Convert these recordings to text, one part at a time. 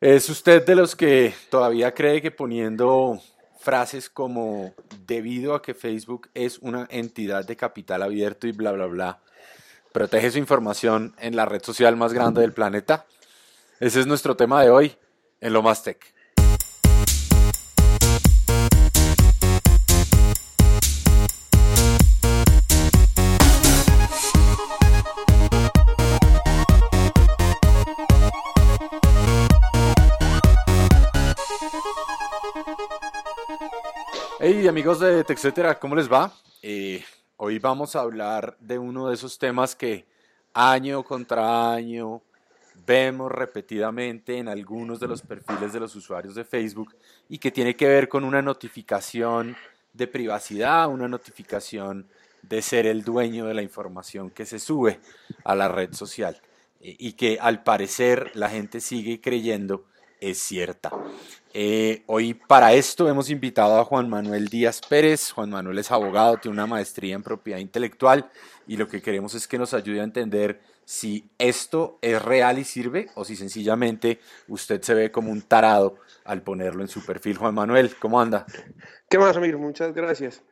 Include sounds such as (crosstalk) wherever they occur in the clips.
¿Es usted de los que todavía cree que poniendo frases como debido a que Facebook es una entidad de capital abierto y bla, bla, bla, protege su información en la red social más grande del planeta? Ese es nuestro tema de hoy en Lo Más Tech. Hey amigos de TechCetera, ¿cómo les va? Eh, hoy vamos a hablar de uno de esos temas que año contra año vemos repetidamente en algunos de los perfiles de los usuarios de Facebook y que tiene que ver con una notificación de privacidad, una notificación de ser el dueño de la información que se sube a la red social eh, y que al parecer la gente sigue creyendo es cierta. Eh, hoy para esto hemos invitado a Juan Manuel Díaz Pérez. Juan Manuel es abogado, tiene una maestría en propiedad intelectual y lo que queremos es que nos ayude a entender si esto es real y sirve o si sencillamente usted se ve como un tarado al ponerlo en su perfil. Juan Manuel, ¿cómo anda? ¿Qué más, Amir? Muchas gracias.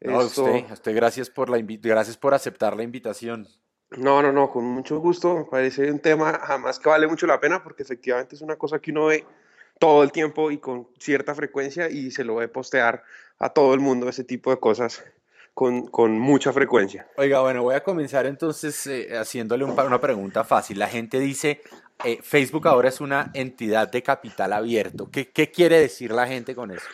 No, usted, usted gracias, por la gracias por aceptar la invitación. No, no, no, con mucho gusto. Me parece un tema jamás que vale mucho la pena porque efectivamente es una cosa que uno ve todo el tiempo y con cierta frecuencia y se lo ve postear a todo el mundo ese tipo de cosas con, con mucha frecuencia. Oiga, bueno, voy a comenzar entonces eh, haciéndole una pregunta fácil. La gente dice, eh, Facebook ahora es una entidad de capital abierto. ¿Qué, ¿Qué quiere decir la gente con eso?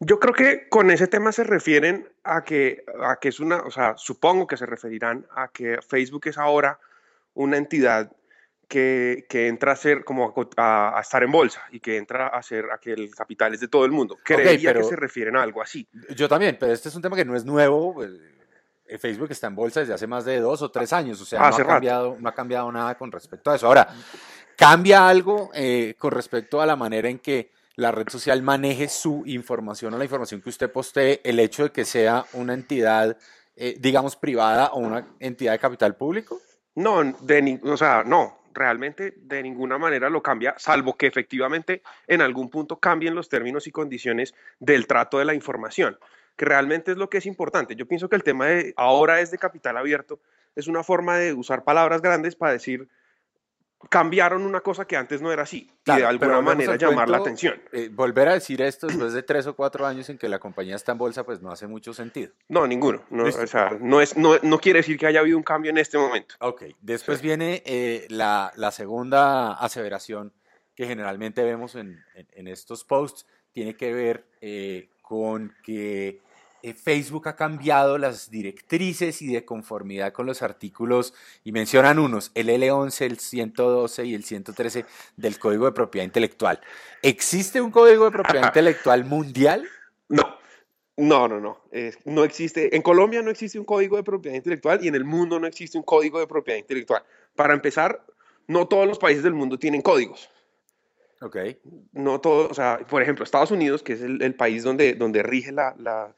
Yo creo que con ese tema se refieren a que, a que es una, o sea, supongo que se referirán a que Facebook es ahora una entidad que, que, entra a ser como a, estar en bolsa y que entra a ser a que el capital es de todo el mundo. Creería que se refieren a algo así. Yo también, pero este es un tema que no es nuevo. Pues, eh, Facebook está en bolsa desde hace más de dos o tres años, o sea, no ha, cambiado, no ha cambiado nada con respecto a eso. Ahora, ¿cambia algo eh, con respecto a la manera en que la red social maneje su información o la información que usted postee, el hecho de que sea una entidad, eh, digamos, privada o una entidad de capital público? No, de, o sea, no, realmente de ninguna manera lo cambia, salvo que efectivamente en algún punto cambien los términos y condiciones del trato de la información, que realmente es lo que es importante. Yo pienso que el tema de ahora es de capital abierto, es una forma de usar palabras grandes para decir cambiaron una cosa que antes no era así y de alguna manera llamar la atención. Eh, volver a decir esto después de tres o cuatro años en que la compañía está en bolsa, pues no hace mucho sentido. No, ninguno. No, o sea, no, es, no, no, quiere decir que haya habido un cambio en este momento. Ok, después viene eh, la, la, segunda aseveración que generalmente vemos en, en, estos posts, tiene que ver eh, con que Facebook ha cambiado las directrices y de conformidad con los artículos, y mencionan unos, el L11, el 112 y el 113 del Código de Propiedad Intelectual. ¿Existe un Código de Propiedad (laughs) Intelectual mundial? No. No, no, no. no existe. En Colombia no existe un código de propiedad intelectual y en el mundo no existe un código de propiedad intelectual. Para empezar, no todos los países del mundo tienen códigos. Ok. No todos, o sea, por ejemplo, Estados Unidos, que es el, país donde, donde rige la,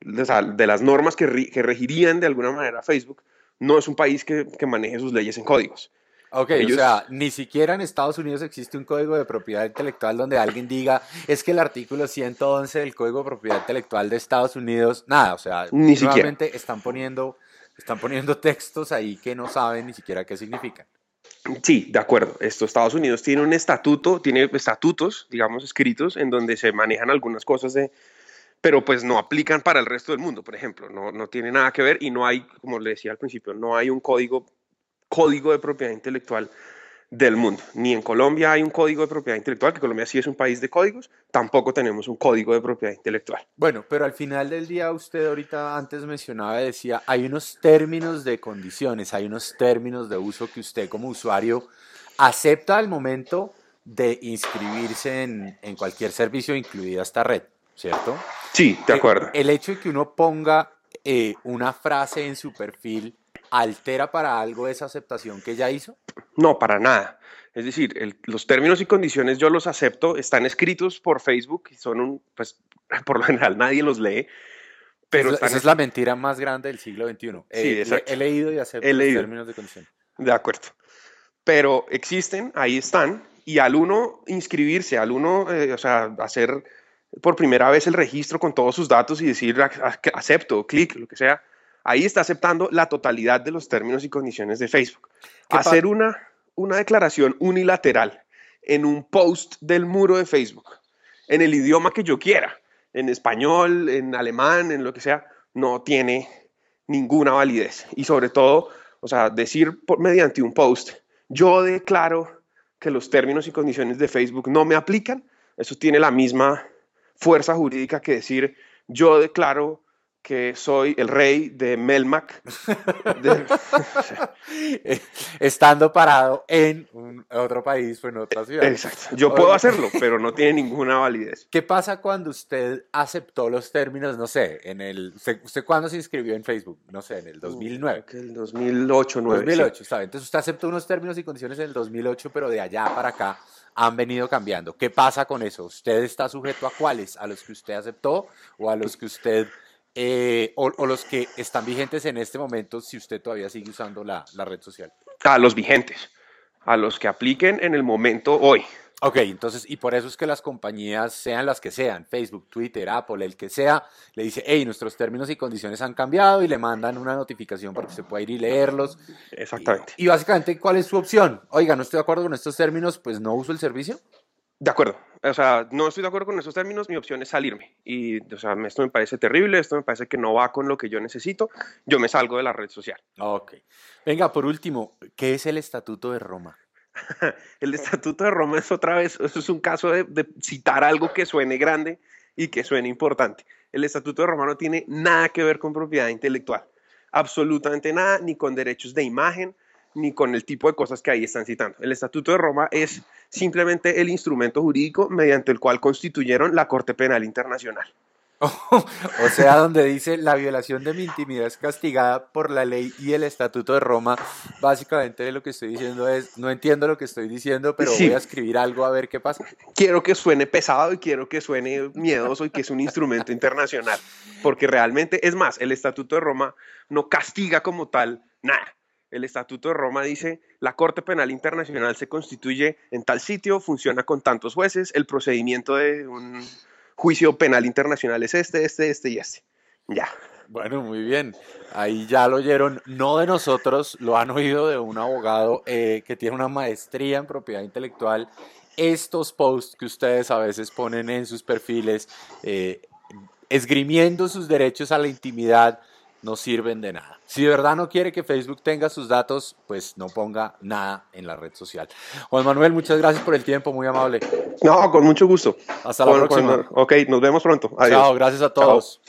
de las normas que, regirían de alguna manera Facebook, no es un país que, maneje sus leyes en códigos. Ok, o sea, ni siquiera en Estados Unidos existe un código de propiedad intelectual donde alguien diga, es que el artículo 111 del código de propiedad intelectual de Estados Unidos, nada, o sea, ni están poniendo, están poniendo textos ahí que no saben ni siquiera qué significan. Sí, de acuerdo. Esto, Estados Unidos tiene un estatuto, tiene estatutos, digamos, escritos en donde se manejan algunas cosas de, pero pues no aplican para el resto del mundo, por ejemplo, no, no tiene nada que ver y no hay, como le decía al principio, no hay un código, código de propiedad intelectual del mundo. Ni en Colombia hay un código de propiedad intelectual, que Colombia sí es un país de códigos, tampoco tenemos un código de propiedad intelectual. Bueno, pero al final del día usted ahorita antes mencionaba, decía, hay unos términos de condiciones, hay unos términos de uso que usted como usuario acepta al momento de inscribirse en, en cualquier servicio, incluida esta red. ¿cierto? Sí, de eh, acuerdo. El, hecho de que uno ponga eh, una frase en su perfil altera para algo esa aceptación que ya hizo? No, para nada. Es decir, los términos y condiciones yo los acepto, están escritos por Facebook y son un, pues (laughs) por lo general nadie los lee. Pero esa, es la mentira más grande del siglo XXI. Sí, eh, exacto. He, leído y acepto los términos de condiciones. De acuerdo. Pero existen, ahí están, y al uno inscribirse, al uno, eh, o sea, hacer por primera vez el registro con todos sus datos y decir acepto, clic, lo que sea, ahí está aceptando la totalidad de los términos y condiciones de Facebook. Hacer una, una declaración unilateral en un post del muro de Facebook, en el idioma que yo quiera, en español, en alemán, en lo que sea, no tiene ninguna validez. Y sobre todo, o sea, decir por, mediante un post, yo declaro que los términos y condiciones de Facebook no me aplican, eso tiene la misma fuerza jurídica que decir yo declaro que soy el rey de Melmac. (laughs) Estando parado en otro país o en otra ciudad. Exacto. Yo puedo hacerlo, pero no tiene ninguna validez. ¿Qué pasa cuando usted aceptó los términos, no sé, en el... ¿Usted, cuándo se inscribió en Facebook? No sé, en el 2009. Uh, el 2008, 9. 2008, sí. Entonces usted aceptó unos términos y condiciones en el 2008, pero de allá para acá han venido cambiando. ¿Qué pasa con eso? ¿Usted está sujeto a cuáles? ¿A los que usted aceptó o a los que usted, eh, o, los que están vigentes en este momento si usted todavía sigue usando la, la red social? A los vigentes, a los que apliquen en el momento hoy. Ok, entonces, y por eso es que las compañías, sean las que sean, Facebook, Twitter, Apple, el que sea, le dice, hey, nuestros términos y condiciones han cambiado y le mandan una notificación para que usted pueda ir y leerlos. Exactamente. Y, básicamente, ¿cuál es su opción? Oiga, no estoy de acuerdo con estos términos, pues no uso el servicio. De acuerdo. O sea, no estoy de acuerdo con estos términos, mi opción es salirme. Y, o sea, esto me parece terrible, esto me parece que no va con lo que yo necesito, yo me salgo de la red social. Ok. Venga, por último, ¿qué es el Estatuto de Roma? (laughs) el Estatuto de Roma es otra vez, eso es un caso de, citar algo que suene grande y que suene importante. El Estatuto de Roma no tiene nada que ver con propiedad intelectual, absolutamente nada, ni con derechos de imagen, ni con el tipo de cosas que ahí están citando. El Estatuto de Roma es simplemente el instrumento jurídico mediante el cual constituyeron la Corte Penal Internacional. (laughs) o sea, donde dice la violación de mi intimidad es castigada por la ley y el estatuto de Roma, básicamente lo que estoy diciendo es, no entiendo lo que estoy diciendo, pero voy a escribir algo a ver qué pasa. Quiero que suene pesado y quiero que suene miedoso y que es un instrumento internacional, porque realmente, es más, el estatuto de Roma no castiga como tal nada. El Estatuto de Roma dice, la Corte Penal Internacional se constituye en tal sitio, funciona con tantos jueces, el procedimiento de un juicio penal internacional es este, este, este y este. Ya. Bueno, muy bien. Ahí ya lo oyeron, no de nosotros, lo han oído de un abogado eh, que tiene una maestría en propiedad intelectual. Estos posts que ustedes a veces ponen en sus perfiles, eh, esgrimiendo sus derechos a la intimidad, no sirven de nada. Si de verdad no quiere que Facebook tenga sus datos, pues no ponga nada en la red social. Juan Manuel, muchas gracias por el tiempo, muy amable. No, con mucho gusto. Hasta la próxima. ok, nos vemos pronto. Adiós. Chao, gracias a todos.